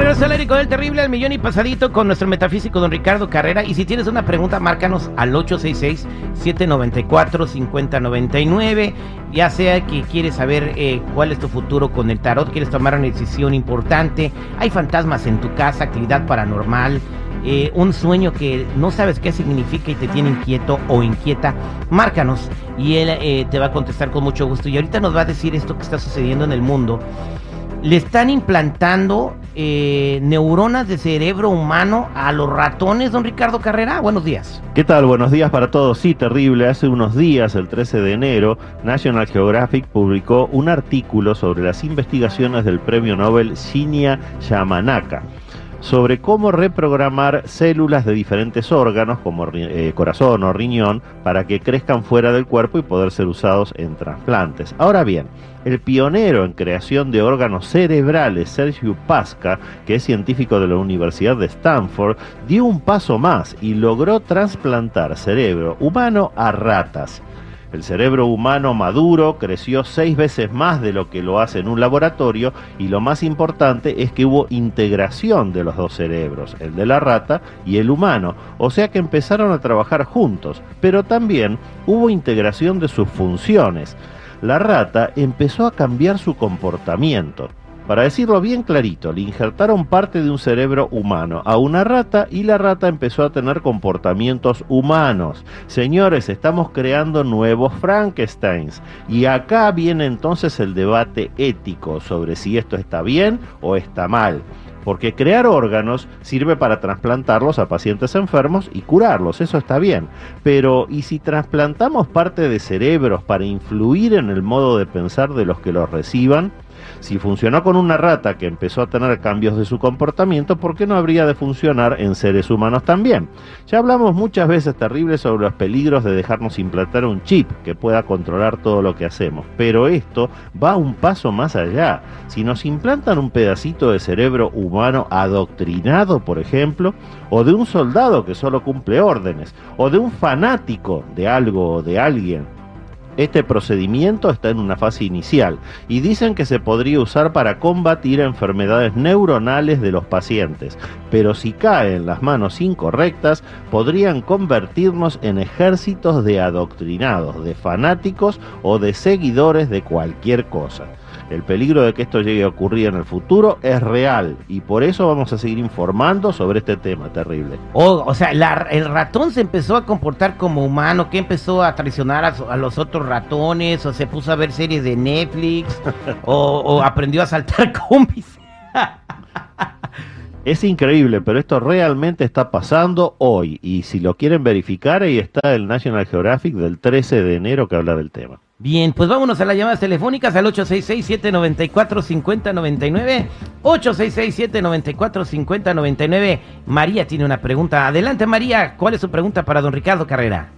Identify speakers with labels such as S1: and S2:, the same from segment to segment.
S1: regreso al aire con el terrible al millón y pasadito con nuestro metafísico don Ricardo Carrera. Y si tienes una pregunta, márcanos al 866-794-5099. Ya sea que quieres saber eh, cuál es tu futuro con el tarot, quieres tomar una decisión importante, hay fantasmas en tu casa, actividad paranormal, eh, un sueño que no sabes qué significa y te tiene inquieto o inquieta, márcanos y él eh, te va a contestar con mucho gusto. Y ahorita nos va a decir esto que está sucediendo en el mundo. Le están implantando eh, neuronas de cerebro humano a los ratones, don Ricardo Carrera. Buenos días.
S2: ¿Qué tal? Buenos días para todos. Sí, terrible. Hace unos días, el 13 de enero, National Geographic publicó un artículo sobre las investigaciones del premio Nobel Shinya Yamanaka sobre cómo reprogramar células de diferentes órganos, como eh, corazón o riñón, para que crezcan fuera del cuerpo y poder ser usados en trasplantes. Ahora bien, el pionero en creación de órganos cerebrales, Sergio Pasca, que es científico de la Universidad de Stanford, dio un paso más y logró trasplantar cerebro humano a ratas. El cerebro humano maduro creció seis veces más de lo que lo hace en un laboratorio y lo más importante es que hubo integración de los dos cerebros, el de la rata y el humano, o sea que empezaron a trabajar juntos, pero también hubo integración de sus funciones. La rata empezó a cambiar su comportamiento. Para decirlo bien clarito, le injertaron parte de un cerebro humano a una rata y la rata empezó a tener comportamientos humanos. Señores, estamos creando nuevos Frankensteins. Y acá viene entonces el debate ético sobre si esto está bien o está mal porque crear órganos sirve para trasplantarlos a pacientes enfermos y curarlos, eso está bien. Pero, ¿y si trasplantamos parte de cerebros para influir en el modo de pensar de los que los reciban? Si funcionó con una rata que empezó a tener cambios de su comportamiento, ¿por qué no habría de funcionar en seres humanos también? Ya hablamos muchas veces terribles sobre los peligros de dejarnos implantar un chip que pueda controlar todo lo que hacemos, pero esto va un paso más allá. Si nos implantan un pedacito de cerebro humano adoctrinado, por ejemplo, o de un soldado que solo cumple órdenes, o de un fanático de algo o de alguien este procedimiento está en una fase inicial y dicen que se podría usar para combatir enfermedades neuronales de los pacientes, pero si cae en las manos incorrectas podrían convertirnos en ejércitos de adoctrinados, de fanáticos o de seguidores de cualquier cosa. El peligro de que esto llegue a ocurrir en el futuro es real y por eso vamos a seguir informando sobre este tema terrible.
S1: Oh, o sea, el ratón se empezó a comportar como humano, que empezó a traicionar a, los otros ratones, o se puso a ver series de Netflix, o, aprendió a saltar combis.
S2: Es increíble, pero esto realmente está pasando hoy. Y si lo quieren verificar, ahí está el National Geographic del 13 de enero que habla del tema.
S1: Bien, pues vámonos a las llamadas telefónicas al 866-794-5099. 866-794-5099. María tiene una pregunta. Adelante, María. ¿Cuál es su pregunta para don Ricardo Carrera?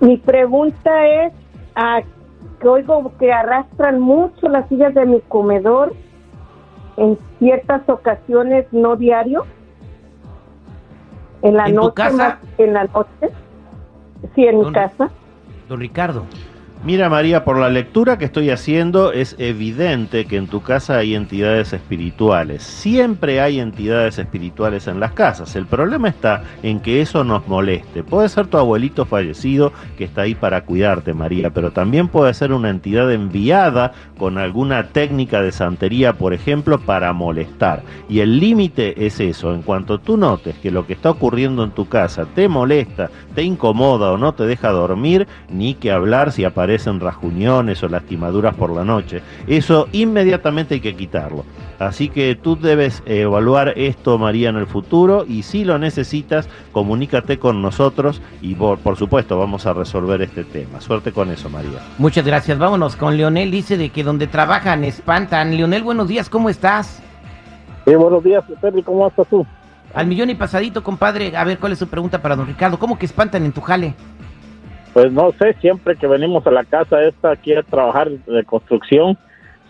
S3: Mi pregunta es, a, que oigo que arrastran mucho las sillas de mi comedor en ciertas ocasiones, no diario. En la noche. casa? en la noche. Sí, en mi casa.
S1: Don Ricardo.
S2: Mira María, por la lectura que estoy haciendo es evidente que en tu casa hay entidades espirituales. Siempre hay entidades espirituales en las casas. El problema está en que eso nos moleste. Puede ser tu abuelito fallecido que está ahí para cuidarte María, pero también puede ser una entidad enviada con alguna técnica de santería, por ejemplo, para molestar. Y el límite es eso. En cuanto tú notes que lo que está ocurriendo en tu casa te molesta, te incomoda o no te deja dormir, ni que hablar si aparece aparecen rasguñones o lastimaduras por la noche. Eso inmediatamente hay que quitarlo. Así que tú debes evaluar esto, María, en el futuro y si lo necesitas, comunícate con nosotros y por, por, supuesto vamos a resolver este tema. Suerte con eso, María.
S1: Muchas gracias. Vámonos con Leonel. Dice de que donde trabajan espantan. Leonel, buenos días, ¿cómo estás?
S4: Sí, buenos días, Pedro, ¿cómo estás tú?
S1: Al millón y pasadito, compadre. A ver, ¿cuál es su pregunta para don Ricardo? ¿Cómo que espantan en tu jale?
S4: Pues no sé, siempre que venimos a la casa esta aquí a trabajar de construcción,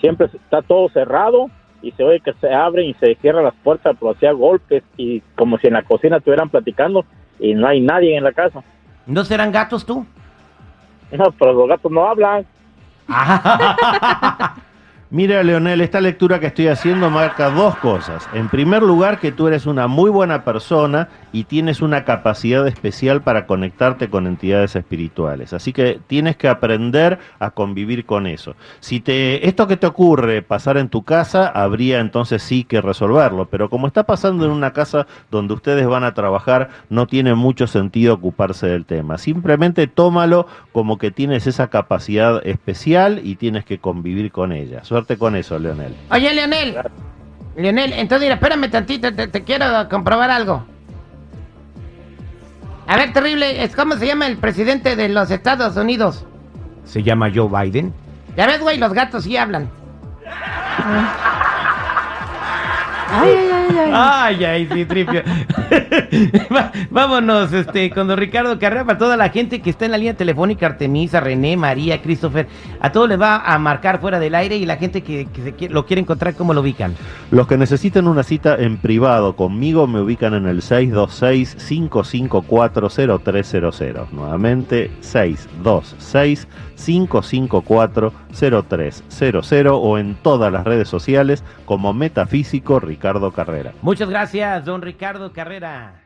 S4: siempre está todo cerrado y se oye que se abren y se cierran las puertas, pero hacía golpes y como si en la cocina estuvieran platicando y no hay nadie en la casa.
S1: ¿No serán gatos tú?
S4: No, pero los gatos no hablan.
S2: Mira, Leonel, esta lectura que estoy haciendo marca dos cosas. En primer lugar, que tú eres una muy buena persona y tienes una capacidad especial para conectarte con entidades espirituales. Así que tienes que aprender a convivir con eso. Si te esto que te ocurre pasar en tu casa, habría entonces sí que resolverlo. Pero como está pasando en una casa donde ustedes van a trabajar, no tiene mucho sentido ocuparse del tema. Simplemente tómalo como que tienes esa capacidad especial y tienes que convivir con ella. Suerte con eso, Leonel.
S1: Oye, Leonel. Leonel, entonces mira, espérame tantito, te, te quiero comprobar algo. A ver, terrible, es ¿cómo se llama el presidente de los Estados Unidos? ¿Se llama Joe Biden? Ya ves, güey, los gatos sí hablan.
S5: Ay, ay, ay, ay.
S1: Ay, ay, sí, tripio. Vámonos, este, con don Ricardo Carrera, para toda la gente que está en la línea telefónica, Artemisa, René, María, Christopher, a todos les va a marcar fuera del aire y la gente que, que se quiere- lo quiere encontrar, ¿cómo lo ubican?
S2: Los que necesiten una cita en privado conmigo me ubican en el 626-554-0300. Nuevamente, 626-554-0300 o en todas las redes sociales como Metafísico Ricardo Carrera.
S1: Muchas gracias, don Ricardo Carrera.